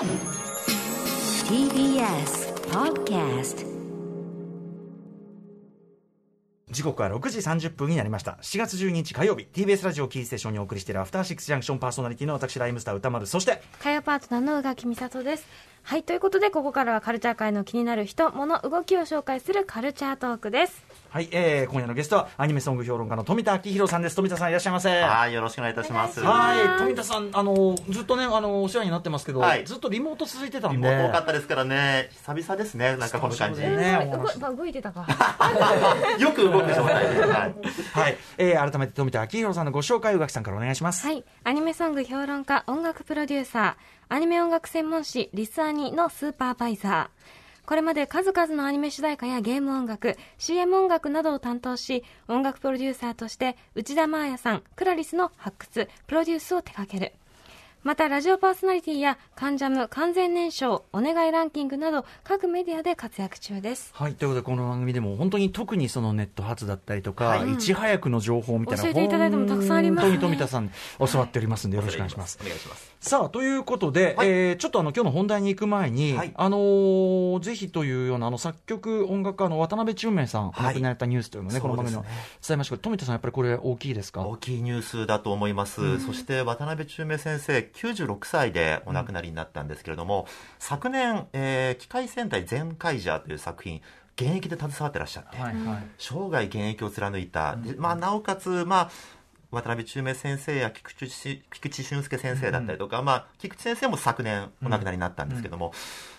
TBS Podcast 時刻は6時30分になりました7月12日火曜日 TBS ラジオキーステーションにお送りしているアフターシックスジャンクションパーソナリティの私ライムスター歌丸そして火曜パートナーの宇垣美里です。はい、ということで、ここからはカルチャー界の気になる人、物、動きを紹介するカルチャートークです。はい、えー、今夜のゲストはアニメソング評論家の富田明宏さんです富田さんいらっしゃいませはい、よろしくお願いいたします。はい富田さんあのずっとねあのお世話になってますけど、はいずっとリモート続いてたんでリモート多かったですからね、久々ですね、なんかこの感じ。ね動いてたか。よく動く状態で。はい。はい、えー、改めて富田明宏さんのご紹介宇垣さんからお願いしますはい、アニメソング評論家、音楽プロデューサー、アニメ音楽専門誌、リスアニのスーパーバイザー。これまで数々のアニメ主題歌やゲーム音楽、CM 音楽などを担当し、音楽プロデューサーとして、内田真彩さん、クラリスの発掘、プロデュースを手掛ける。また、ラジオパーソナリティや、カンジャム、完全燃焼、お願いランキングなど、各メディアで活躍中です。はい、ということでこの番組でも本当に特にそのネット発だったりとか、い、ち早くの情報みたいな教えていただいてもたくさんありますね本当に富田さん教わっておりますんでよろしくお願いします。お願いします。さあということで、はい。えーちょっとあの今日の本題に行く前に、はい。あのーぜひというようなあの作曲音楽家の渡辺中明さん、おはい。亡くなられたニュースというのをね、この番組の伝えましたけど、富田さん、やっぱりこれ、大きいですか？大きいニュースだと思います。そして渡辺中明先生、96歳でお亡くなりになったんですけれども、昨年、えー機械戦隊全カイジャーという作品、現役で携わってらっしゃって、はいはい。生涯現役を貫いた、でまあ、なおかつ、まあ、渡辺中明先生や菊池し菊池俊介先生だったりとか、まあ、菊池先生も昨年お亡くなりになったんですけども、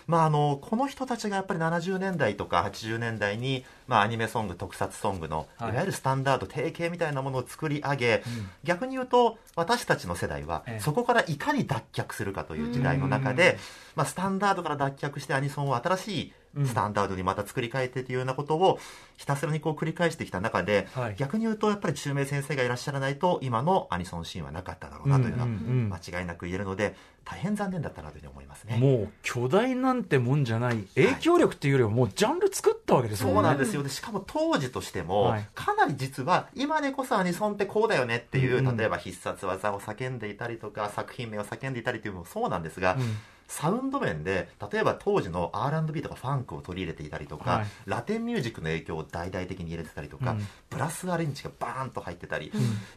まあ、あのこの人たちがやっぱり70年代とか80年代に、まあ、アニメソング特撮ソングのいはい。わゆるスタンダード定型みたいなものを作り上げ、逆に言うと私たちの世代はええ。そこからいかに脱却するかという時代の中で、まあ、スタンダードから脱却してアニソンを新しいスタンダードにまた作り変えてというようなことをひたすらにこう繰り返してきた中で、はい。逆に言うとやっぱり中明先生がいらっしゃらないと今のアニソンシーンはなかっただろうなというのは間違いなく言えるので大変残念だったなというふうに思いますね。もう巨大なんてもんじゃない、影響力っていうよりは、もうジャンル作ったわけですよね。そうなんですよ。でしかも当時としても、はい。かなり実は今でこそアニソンってこうだよねっていう、例えば必殺技を叫んでいたりとか作品名を叫んでいたりというのもそうなんですが、うんサウンド面で例えば当時の R&B とかファンクを取り入れていたりとか、はい。ラテンミュージックの影響を大々的に入れてたりとか、うん。ブラスアレンジがバーンと入ってたり、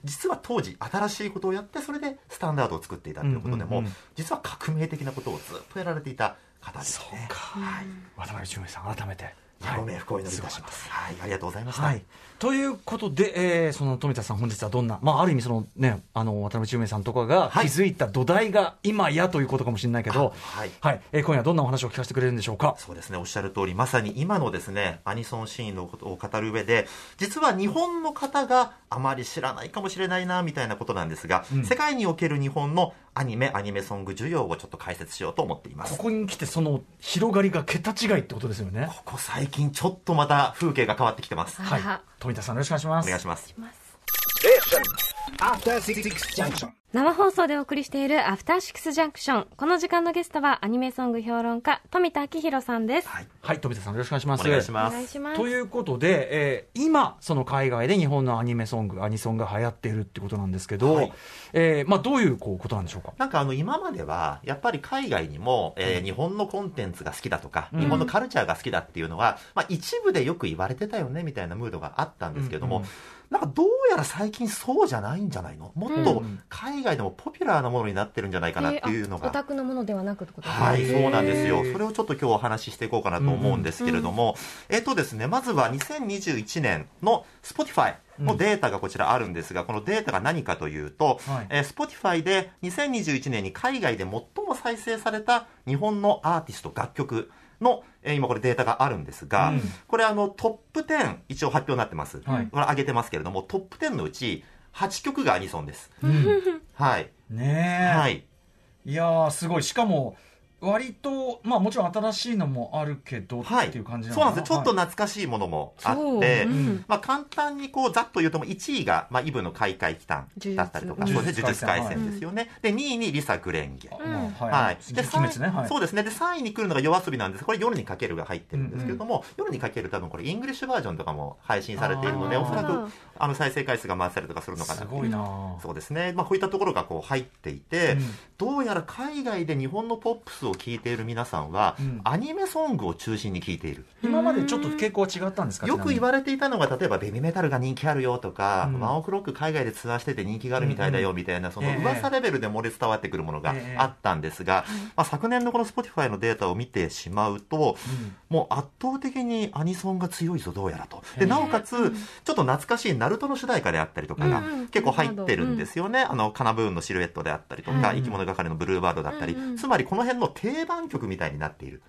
実は当時新しいことをやってそれでスタンダードを作っていたということでも、うんうんうん。実は革命的なことをずっとやられていた方ですね。渡辺中明さん、改めて。ご冥福をお祈りいたします。はい、ありがとうございました。はい、ということで、えーその富田さん、本日はどんな、まあ、ある意味その、ね、あの渡辺中明さんとかがはい気づいた土台が今やということかもしれないけど、あはいはいえー今夜はどんなお話を聞かせてくれるんでしょうか？そうですね、おっしゃる通り、まさに今のですね、アニソンシーンのことを語る上で、実は日本の方があまり知らないかもしれないな、みたいなことなんですが、世界における日本のアニメ、アニメソング需要をちょっと解説しようと思っています。ここに来て、その広がりが桁違いってことですよね。ここ最近ちょっとまた風景が変わってきてます。はい富田さん、よろしくお願いします。お願いします。Junction 生放送でお送りしているアフターシックスジャンクション。この時間のゲストはアニメソング評論家、富田明宏さんです。はい。はい、富田さん、よろしくお願いします。お願いします。ということで、えー今、その海外で日本のアニメソング、アニソンが流行っているってことなんですけど、はいえーまあ、どういうこうことなんでしょうか？なんかあの今まではやっぱり海外にも、えー日本のコンテンツが好きだとか、うん日本のカルチャーが好きだっていうのは、まあ、一部でよく言われてたよねみたいなムードがあったんですけども、うんうんなんかどうやら最近そうじゃないんじゃないの？もっと海外でもポピュラーなものになってるんじゃないかなっていうのが、えーあオタクのものではなくってことですね。はい、そうなんですよ。それをちょっと今日お話ししていこうかなと思うんですけれども、えっとですね、まずは2021年の Spotify のデータがこちらあるんですが、このデータが何かというと、はい。えー Spotify で2021年に海外で最も再生された日本のアーティスト、楽曲の、えー今これデータがあるんですが、うんこれあのトップ10一応発表になってます。はいこれ上げてますけれども、トップ10のうち8曲がアニソンです。うんはい。ねえ、はい。いやーすごいしかも割とまあもちろん新しいのもあるけどはい。っていう感じなそうなんですよ。ちょっとな懐かしいものもあって、う。ん。まあ簡単にこうざっと言うとも1位が、まあイブの開会期間だったりとか、呪術そうですね、呪術廻戦ですよね。で、2位にリサ・グレンゲ。うん。はい、はい。で鬼滅ね。はい。そうですね。で、3位に来るのが夜遊びなんです。これ夜にかけるが入ってるんですけれども、夜にかける多分これイングリッシュバージョンとかも配信されているので、おそらくあの再生回数が回ったりとかするのかな。すっていうごいな。そうですね。まあこういったところがこう入っていて、うん。どうやら海外で日本のポップスをを聴いている皆さんは、うん。アニメソングを中心に聴いている。今までちょっと傾向は違ったんですか？よく言わわれていたのが、例えばベビーメタルが人気あるよとか、うん。ワンオクロック海外でツアーしてて人気があるみたいだよみたいな、そのええ噂レベルで漏れ伝わってくるものがあったんですが、まあ、昨年のこの Spotify のデータを見てしまうと、もう圧倒的にアニソンが強いぞ、どうやらと。で、なおかつ、ちょっと懐かしいナルトの主題歌であったりとかが結構入ってるんですよね。あの、カナブーンのシルエットであったりとか、うん生き物係のブルーバードだったり。つまりこの辺の定番曲みたいになっている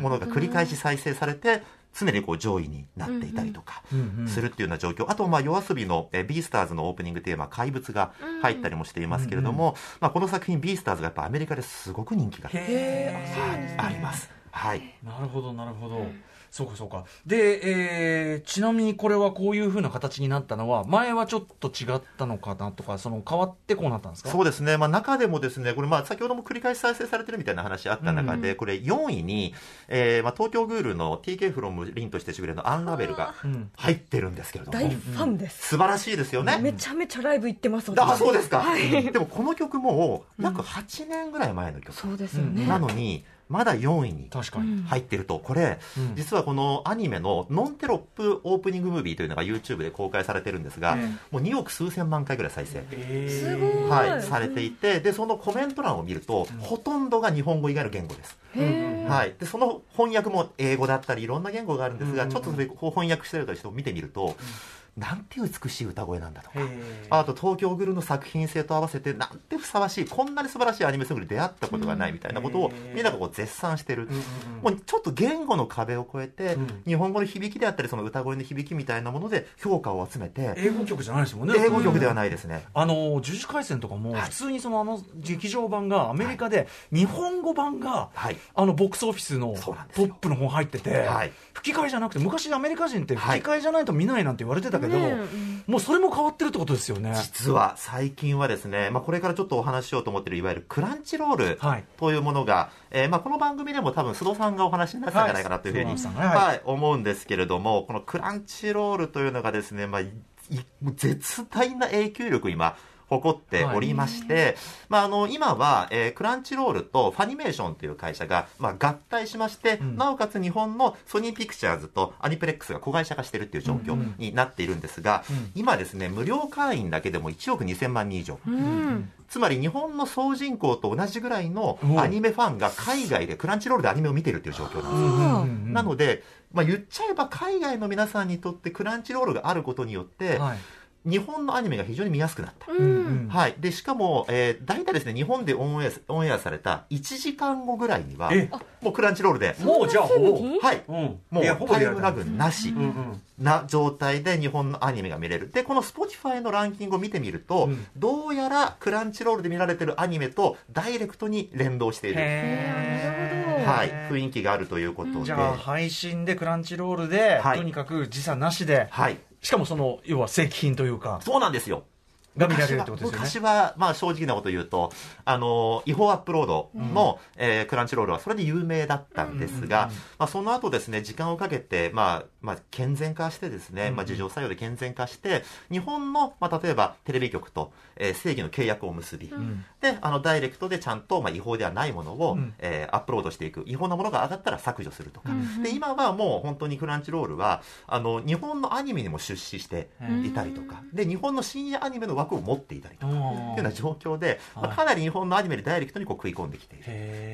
ものが繰り返し再生されて、常にこう上位になっていたりとかするっていうような状況。あと、まあ、夜遊びの、えービースターズのオープニングテーマ、怪物が入ったりもしていますけれども、まあ、この作品、ビースターズがやっぱアメリカですごく人気があります。はい。なるほどなるほど、そうかそうか。で、えーちなみにこれはこういうふうな形になったのは前はちょっと違ったのかなとかその変わってこうなったんですか？そうですね、まあ、中でもですね、これ、まあ、先ほども繰り返し再生されてるみたいな話あった中で、これ、4位に、えーまあ、東京グールの TK フロムリンとしてしぐれのアンラベルがうん。入ってるんですけれども、大ファンです、素晴らしいですよね。めちゃめちゃライブ行ってますあ、そうですか。はい。でも、この曲も、約8年ぐらい前の曲。そうですよね、なのに、まだ4位に確かに、入ってると、これ、うん。実はこのアニメのノンテロップオープニングムービーというのが YouTube で公開されてるんですが、えもう2億数千万回ぐらい再生。はい、されていて、で、そのコメント欄を見ると、ほとんどが日本語以外の言語です。はい。で、その翻訳も英語だったり、いろんな言語があるんですが、うんちょっとそれこう翻訳してる人を見てみると、なんて美しい歌声なんだとか。あと東京グルの作品性と合わせて、なんてふさわしい、こんなに素晴らしいアニメソングに出会ったことがないみたいなことをうん、みんながこう絶賛してる。もうちょっと言語の壁を越えて、うん。日本語の響きであったり、その歌声の響きみたいなもので評価を集めて、英語曲じゃないですもんね。英語曲ではないですね。あの呪術廻戦とかもはい。普通にそのあの劇場版がアメリカで日本語版がはい。あのボックスオフィスのトップの方入ってて、はい。吹き替えじゃなくて昔アメリカ人って吹き替えじゃないと見ないなんて言われてたけど、ねうんもうそれも変わってるってことですよね。実は最近はですね、まあ、これからちょっとお話ししようと思っているいわゆるクランチロールはい。というものが、えーまあ、この番組でも多分須藤さんがお話になってたんじゃないかなというふうに、はいはい思うんですけれどもこのクランチロールというのがですね、まあ、いい絶大な影響力今誇っておりまして、まあ、あの今は、えークランチロールとファニメーションという会社が、まあ、合体しまして、ん。なおかつ日本のソニーピクチャーズとアニプレックスが子会社化しているっていう状況になっているんですが、うん。今ですね無料会員だけでも1億2000万人以上、うん。つまり日本の総人口と同じぐらいのうん。アニメファンが海外でクランチロールでアニメを見てるっていう状況なんですなので、まあ、言っちゃえば海外の皆さんにとってクランチロールがあることによって、はい日本のアニメが非常に見やすくなった。ううんんはい。で、しかも、えー、大体ですね、日本でオンエアオンエアされた1時間後ぐらいにはえ、もうクランチロールで、もうじゃあほぼ、はい。うん、もうタイムラグなしな状態で日本のアニメが見れる。で、この Spotify のランキングを見てみると、うんどうやらクランチロールで見られてるアニメとダイレクトに連動している。へーはい。雰囲気があるということで。じゃあ配信でクランチロールで、はいとにかく時差なしで、はい。しかもその要は正規品というかそうなんですよ。が見られるってことですよね。昔は、まあ正直なこと言うと、あの、違法アップロードの、えークランチロールはそれで有名だったんですが、まあその後ですね、時間をかけて、まあ、まあ健全化してですね、まあ事情作用で健全化して、日本の、まあ例えばテレビ局と、えー正義の契約を結び、で、あの、ダイレクトでちゃんと、まあ違法ではないものを、うん。えーアップロードしていく。違法なものが上がったら削除するとか。で、今はもう本当にクランチロールは、あの、日本のアニメにも出資していたりとか、で、日本の深夜アニメの枠を持っていたりとか、っていうような状況で、まあ、はいかなり日本のアニメにダイレクトにこう食い込んできている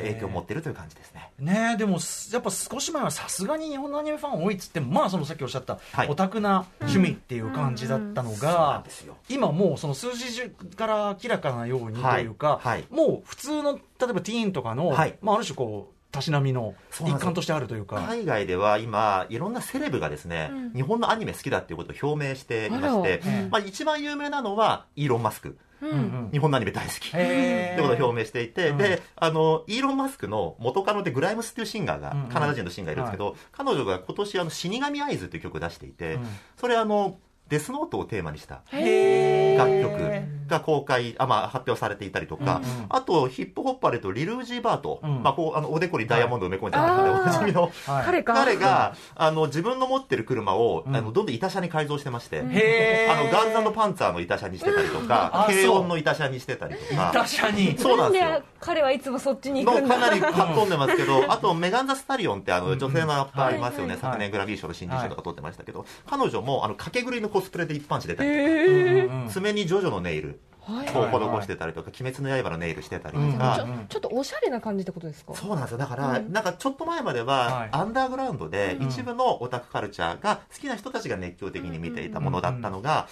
影響を持っているという感じですね。ねえでもすやっぱ少し前はさすがに日本のアニメファン多いっつってもまあそのさっきおっしゃった、はい。オタクな趣味っていう感じだったのが。今もうその数字から明らかなようにというか、はい。はい。もう普通の例えばティーンとかの、はい。まあ、ある種こうたしなみの一環としてあるというか。海外では今、いろんなセレブがですね、うん。日本のアニメ好きだっていうことを表明していましてうん、まあ、一番有名なのはイーロン・マスク。ううん。ん日本のアニメ大好き。ってことを表明していて、うん。で、あの、イーロン・マスクの元カノでグライムスっていうシンガーが、うんうん。カナダ人のシンガーがいるんですけど、彼女が今年あの、死神アイズっていう曲を出していて、うん。それあの、デスノートをテーマにした楽曲が公開、あまあ、発表されていたりとか、うんうん。あとヒップホッパーでとリルージー・バート、うん。まあ、こうあのおでこにダイヤモンドを埋め込んでおなじみのはい。彼があの自分の持ってる車を、うん。あのどんどん板車に改造してまして、へーあのガールズパンツァーの板車にしてたりとか、あ軽音の板車にしてたりとか。打者に。そうなんですよ。で彼はいつもそっちに行くんだ。のかなりかっ飛んでますけど、あとメガン・ザ・スタリオンってあの女性のラッパーはいいますよね、はい。昨年グラミー賞の新人賞とか取ってましたけど、彼女もあの掛け狂いのコスプレで一般紙出たりとか、爪にジョジョのネイル。はいをはい。施してたりとか、鬼滅の刃のネイルしてたりうん。とか、ちょっとおしゃれな感じってことですか？そうなんですよ。だから、うん。なんかちょっと前までははい。アンダーグラウンドでうん。一部のオタクカルチャーが好きな人たちが熱狂的に見ていたものだったのが、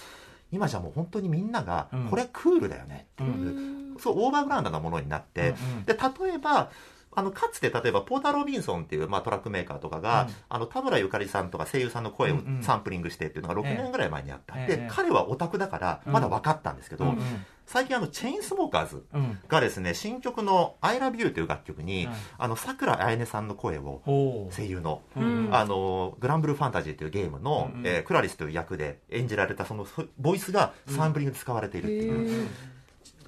今じゃもう本当にみんながうん。これクールだよねっていう、うん。そうオーバーグラウンドなものになって、うん。で例えばあのかつて例えばポーター・ロビンソンっていう、まあ、トラックメーカーとかが、うん。あの田村ゆかりさんとか声優さんの声をうんうん。サンプリングしてっていうのが6ええ。年ぐらい前にあった、ええ。で彼はオタクだからまだ分かったんですけど、うん最近あのチェインスモーカーズうん。がですね新曲の「ILOVEYOU」という楽曲に、はいあの桜彩音さんの声を声優の、うん。あのグランブルーファンタジーというゲームの、うんうん。えークラリスという役で演じられたそのそボイスがサンプリングで使われているっていう、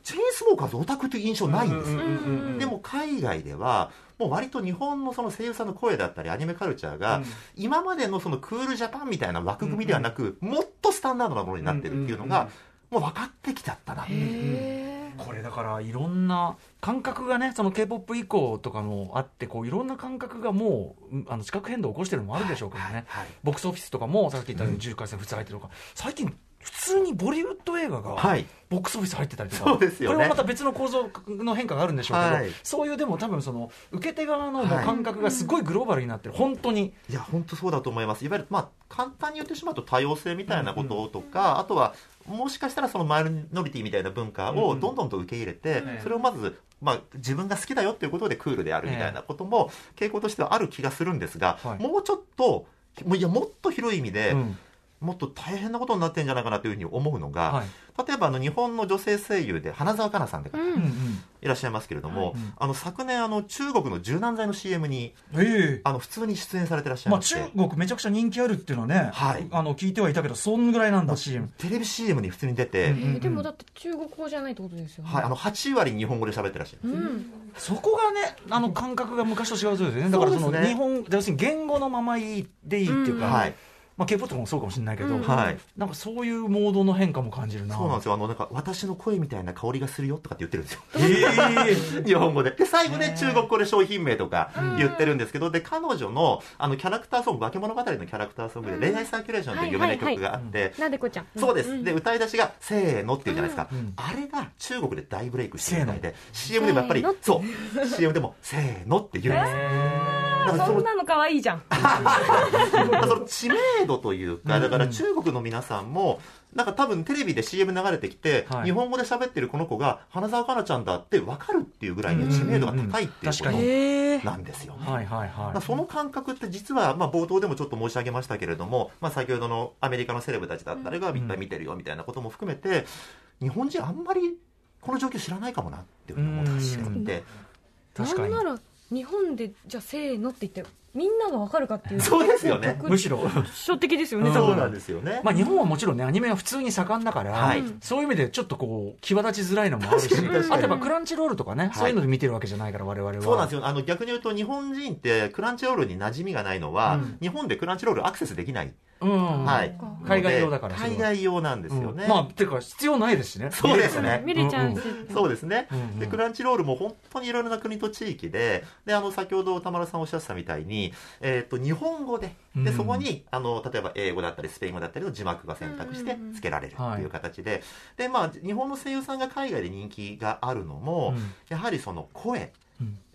チェインスモーカーズオタクという印象ないんですでも海外ではもう割と日本のその声優さんの声だったりアニメカルチャーが、うん。今までのそのクールジャパンみたいな枠組みではなく、もっとスタンダードなものになってるっていうのが、もう分かってきちゃったなっていう。へこれだからいろんな感覚がねその k p o p 以降とかもあってこういろんな感覚がもううんあの地殻変動を起こしてるのもあるでしょうけどね、はいボックスオフィスとかもさっき言ったように10回戦普通入ってるとか最近普通にボリウッド映画がはい。ボックスオフィス入ってたりとか、そうですよね。これもまた別の構造の変化があるんでしょうけど、はい。そういうでも多分その受け手側の感覚がすごいグローバルになってる本当に。いや本当そうだと思います。いわゆるまあ簡単に言ってしまうと多様性みたいなこととか、あとはもしかしたらそのマイノリティみたいな文化をどんどんと受け入れて、うんそれをまず、まあ、自分が好きだよっていうことでクールであるみたいなことも傾向としてはある気がするんですが、はい。もうちょっともういやもっと広い意味で、うんもっと大変なことになってんじゃないかなというふうに思うのが、はい。例えばあの日本の女性声優で花澤香菜さんでううんうん。いらっしゃいますけれども、うん。あの昨年あの中国の柔軟剤の CM にええ。あの普通に出演されてらっしゃいまあ、まして、中国めちゃくちゃ人気あるっていうのはね、はい。あの聞いてはいたけどそんぐらいなんだ CM テレビ CM に普通に出て、うんえーでもだって中国語じゃないってことですよね。はい、あの8割日本語で喋ってらっしゃる、うん。そこがねあの感覚が昔と違うそうですよね。だからその日本要するに言語のままいいでいいっていうか、うん。はい、まあ、K-POP とかもそうかもしれないけど、うん。はい、なんかそういうモードの変化も感じるな。そうなんですよ。あのなんか私の声みたいな香りがするよとかって言ってるんですよ。ええ日本語で。で最後ね中国語で商品名とか言ってるんですけど、で彼女のあのキャラクターソング化け物語のキャラクターソングで「恋愛サーキュレーション」という有名な曲があって、なでこちゃん。そうです、ん。で歌い出しが「せーの」っていうじゃないですか、うん。あれが中国で大ブレイクしてるみたいで CM でもやっぱりそう。CM でも「せーの」って言うんです、そんなの可愛いじゃん。その知名度というか、だから中国の皆さんも、なんか多分テレビで CM 流れてきて、はい。日本語で喋ってるこの子が花澤香菜ちゃんだって分かるっていうぐらいに知名度が高いっていうことなんですよね。はいはいだかはい。らその感覚って実は、まあ、冒頭でもちょっと申し上げましたけれども、まあ、先ほどのアメリカのセレブたちだったりがいっぱい見てるよみたいなことも含めて、日本人あんまりこの状況知らないかもなっていうふうに思って確かになんなら日本でじゃあせーのって言ってみんながわかるかっていう。そうですよね。むしろ。初的ですよねそうなんですよね。まあ日本はもちろんねアニメは普通に盛んだから、はいそういう意味でちょっとこう際立ちづらいのもあるし確かに。確かにあとやっぱクランチロールとかね、い。そういうので見てるわけじゃないから我々は。そうなんですよ。あの逆に言うと日本人ってクランチロールに馴染みがないのは、うん。日本でクランチロールアクセスできない、うんはい。海外用だから海外用なんですよね、うん。まあていうか必要ないですしね。そうですね。見れちゃうしそうですね、でクランチロールも本当にいろいろな国と地域でであの先ほど田丸さんおっしゃってたみたいに、えー、と日本語ででうん。そこにあの例えば英語だったりスペイン語だったりの字幕が選択して付けられるっていう形で,、でまあ、日本の声優さんが海外で人気があるのも、うん。やはりその声うん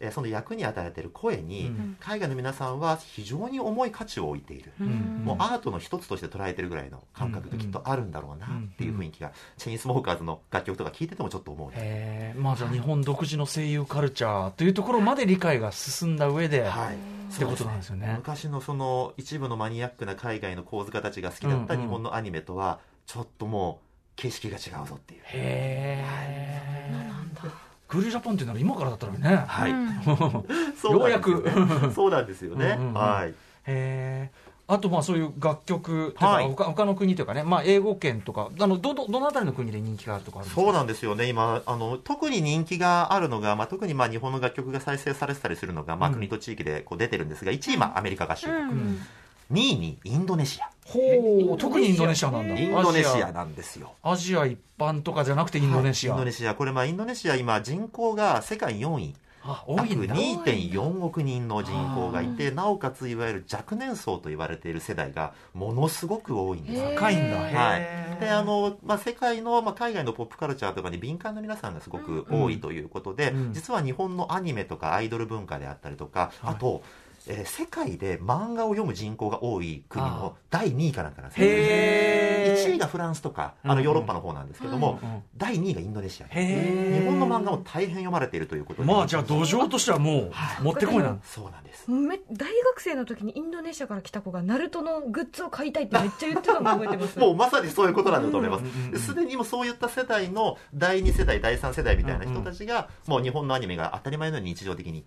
えーその役に与えている声に、うん。海外の皆さんは非常に重い価値を置いている、ん。もうアートの一つとして捉えてるぐらいの感覚がきっとあるんだろうなっていう雰囲気が、チェインスモーカーズの楽曲とか聞いててもちょっと思うねまあじゃあ日本独自の声優カルチャーというところまで理解が進んだ上で、はい。ってことなんですよね。昔のその一部のマニアックな海外の構図家たちが好きだったうんうん。日本のアニメとはちょっともう景色が違うぞっていう。へえクールジャパンっていうのは今からだったらね。はい、ようやく。そうなんですよね、うんうんうん。はい。へえあとまあそういう楽曲とか、はい。他他の国というかね、まあ、英語圏とか。あのどどどのあたりの国で人気があるとかあるんですか？そうなんですよね、今、あの特に人気があるのが、まあ、特にまあ日本の楽曲が再生されてたりするのが、まあ、うん。国と地域でこう出てるんですが、1位、まあ、アメリカ合衆国、うん2位にインドネシア、ほう特にインドネシアなんだ。インドネシアアなんですよ。アジア。一般とかじゃなくてインドネシア、インドネシア、これ、まあ、インドネシア、今、人口が世界4位。約いんだ。2.4億人の人口がいてなおかついわゆる若年層と言われている世代がものすごく多いんです。高いんだ。はい。であのまあ、世界の、まあ、海外のポップカルチャーとかに敏感な皆さんがすごく多いということで、うん。実は日本のアニメとかアイドル文化であったりとか、はい。あと、えー世界で漫画を読む人口が多い国あの第2位かなんかなんですへー。1位がフランスとかあうん。のヨーロッパの方なんですけども、うんうん第2位がインドネシア。日本の漫画も大変読まれているということでまあじゃあ土壌としてはもうもってこいなん。そうなんです。め大学生の時にインドネシアから来た子がナルトのグッズを買いたいってめっちゃ言ってたの覚えてます。もうまさにそういうことなんだと思います。うんうんうん。ですでにもうそういった世代の第2世代、第3世代みたいな人たちが、もう日本のアニメが当たり前のように日常的に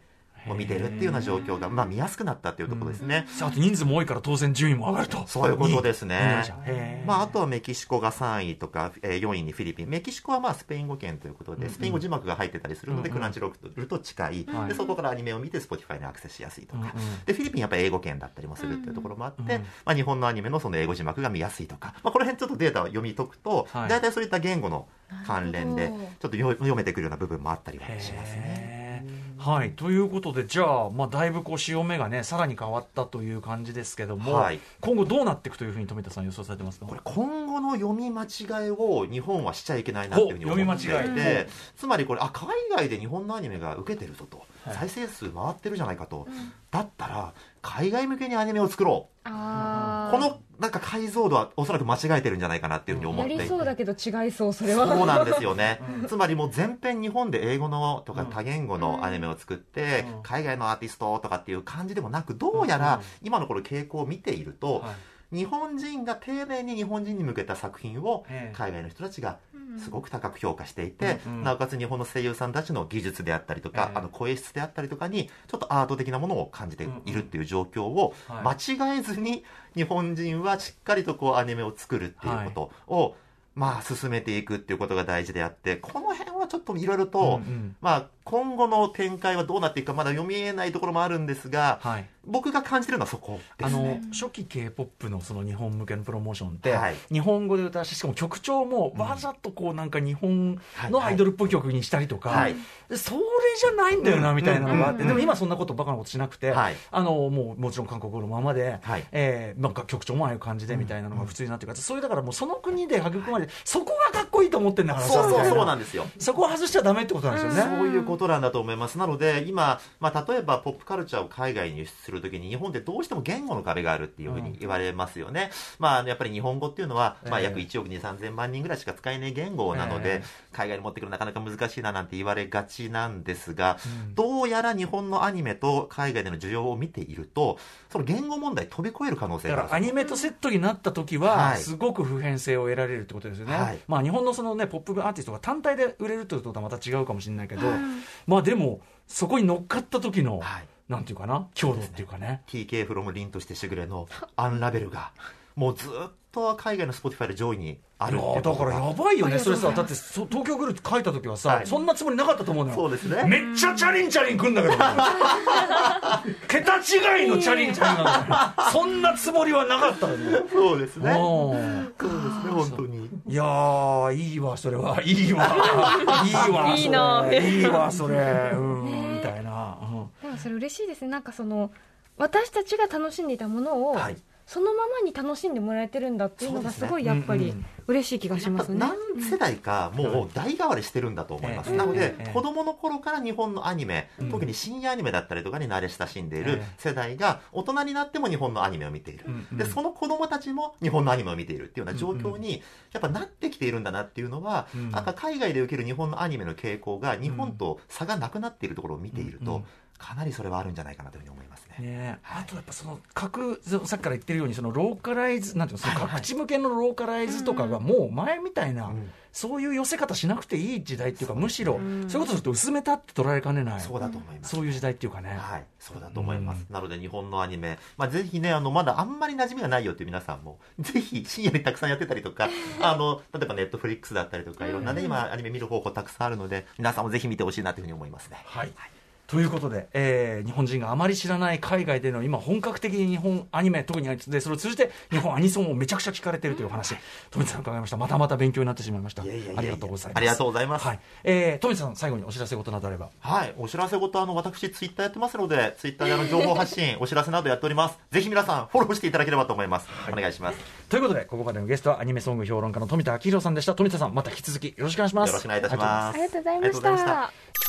もう見てるっていうような状況が、まあ見やすくなったっていうところですね。さああと人数も多いから当然順位も上がると。そういうことですね。まあ、あとはメキシコが3位とか、えー4位にフィリピン。メキシコはまあスペイン語圏ということで、うん。うんスペイン語字幕が入ってたりするので、うん。うんクランチロールと近い、はい。で、そこからアニメを見て、スポティファイにアクセスしやすいとか。うんうん。で、フィリピンやっぱり英語圏だったりもするっていうところもあって、うん。まあ、日本のアニメのその英語字幕が見やすいとか、まあ、この辺ちょっとデータを読み解くと、はい。大体そういった言語の関連でちょっと読読めてくるような部分もあったりはしますね。はい。ということでじゃあ、まあ、だいぶこう潮目がねさらに変わったという感じですけども、はい。今後どうなっていくというふうに富田さん予想されてますか？これ今後の読み間違いを日本はしちゃいけないなっていうふうに思っていほう読み間違い。てつまりこれあ海外で日本のアニメが受けてるぞと、はい再生数回ってるじゃないかと、だったら海外向けにアニメを作ろう。あこのなんか解像度はおそらく間違えてるんじゃないかなっていうふうに思やっていて。りそうだけど違いそうそれは。そうなんですよね。うん。つまりもう全編日本で英語のとかうん多言語のアニメを作ってうん、海外のアーティストとかっていう感じでもなく、どうやうん。ら今のこの傾向を見ていると、はい。日本人が丁寧に日本人に向けた作品をええ。海外の人たちがすごくく高く評価していて、うんうん。なおかつ日本の声優さんたちの技術であったりとか、ええ。あの声質であったりとかにちょっとアート的なものを感じているっていう状況をは間違えずに日本人はしっかりとこうアニメを作るっていうことを、まあ進めていくっていうことが大事であってこの辺はちょっといろいろと、うんうん。まあ今後の展開はどうなっていくかまだ読みえないところもあるんですがはい。僕が感じてるのはそこであのすね。初期 k p o p のその日本向けのプロモーションって、はい。日本語で歌わしてしかも曲調もわざとこうなんか日本のはい。アイドルっぽい曲にしたりとか、はい。でそれじゃないんだよなみたいなのがあって、うんでも今そんなことバカなことしなくて、はい。あのもうもちろん韓国語のままで、はい。えーなんか曲調もああいう感じでみたいなのが普通になってるから、それだからもうその国で育まれてそこがかっこいいと思ってんだからそうそうそうなんですよ。そこを外しちゃダメってことなんですよね。そういうことなんだと思います。なので、今、まあ、例えばポップカルチャーを海外に輸出するときに、日本ってどうしても言語の壁があるっていうふうに言われますよね。まあ、やっぱり日本語っていうのは、まあ、ええ。約1億2、3000万人ぐらいしか使えない言語なので、え海外に持ってくるのなかなか難しいななんて言われがちなんですが、うん。どうやら日本のアニメと海外での需要を見ていると、その言語問題飛び越える可能性だがある。からアニメとセットになった時は、はい。すごく普遍性を得られるってことですよね、はい。まあ、日本のその、ね、ポップアーティストが単体で売れるということはまた違うかもしれないけど、まあでもそこに乗っかった時の、はい。なんていうかな強度っていうかね。TK フロム凛としてしぐれのアンラベルが、もうずっと海外の Spotify で上位にあるってだからやばいよねそれさだってそ東京グループ書いた時はさ、はいそんなつもりなかったと思うのよそうですね。めっちゃチャリンチャリンくんだけど 桁違いのチャリンチャリンなんだよそんなつもりはなかったのよそうですね。うんそうですね、本当に。いやー、いいわ、それは。いいわ。いいわ、いいなそれいいわ、それ。うん、みたいな。うんでもそれ嬉しいですねなんかその私たちが楽しんでいたものを、はいそのままに楽しんでもらえてるんだっていうのがすごいやっぱり嬉しい気がしますね、何世代かもう代替わりしてるんだと思います、ええなので、ええ子供の頃から日本のアニメ、うん。特に深夜アニメだったりとかに慣れ親しんでいるええ世代が大人になっても日本のアニメを見ている、でその子供たちも日本のアニメを見ているっていうような状況にやっぱなってきているんだなっていうのは、うん。なんか海外で受ける日本のアニメの傾向が日本と差がなくなっているところを見ていると、うんかなりそれはあるんじゃないかなというふうに思いますね。ね、あとやっぱその各さっきから言ってるようにそのローカライズなんていうのその各地向けのローカライズとかがもう前みたいな、ん。そういう寄せ方しなくていい時代っていうかむしろそういうことすると薄めたって捉えかねない。そうだと思います。そういう時代っていうかね、はい、そうだと思います。なので日本のアニメ、まあ、ぜひね、あの、まだあんまり馴染みがないよっていう皆さんも、ぜひ深夜にたくさんやってたりとか、あの、例えばネットフリックスだったりとか、いろんなね、今アニメ見る方法たくさんあるので、皆さんもぜひ見てほしいなというふうに思いますね。はい。ということで、えー日本人があまり知らない海外での今本格的に日本アニメ特にでそれを通じて日本アニソンをめちゃくちゃ聞かれているというお話、富田さん伺いました。またまた勉強になってしまいました。いやいやいやいや。ありがとうございます。ありがとうございます。はい。えー富田さん最後にお知らせ事などあれば。はい、お知らせ事あの、私ツイッターやってますので、ツイッターであの、情報発信、お知らせなどやっております。ぜひ皆さん、フォローしていただければと思います。お願いします。よということでここまでのゲストはアニメソング評論家の富田明宏さんでした。富田さんまた引き続きよろしくお願いします。ろしくお願いいたします。ありがとうございましありがとうございました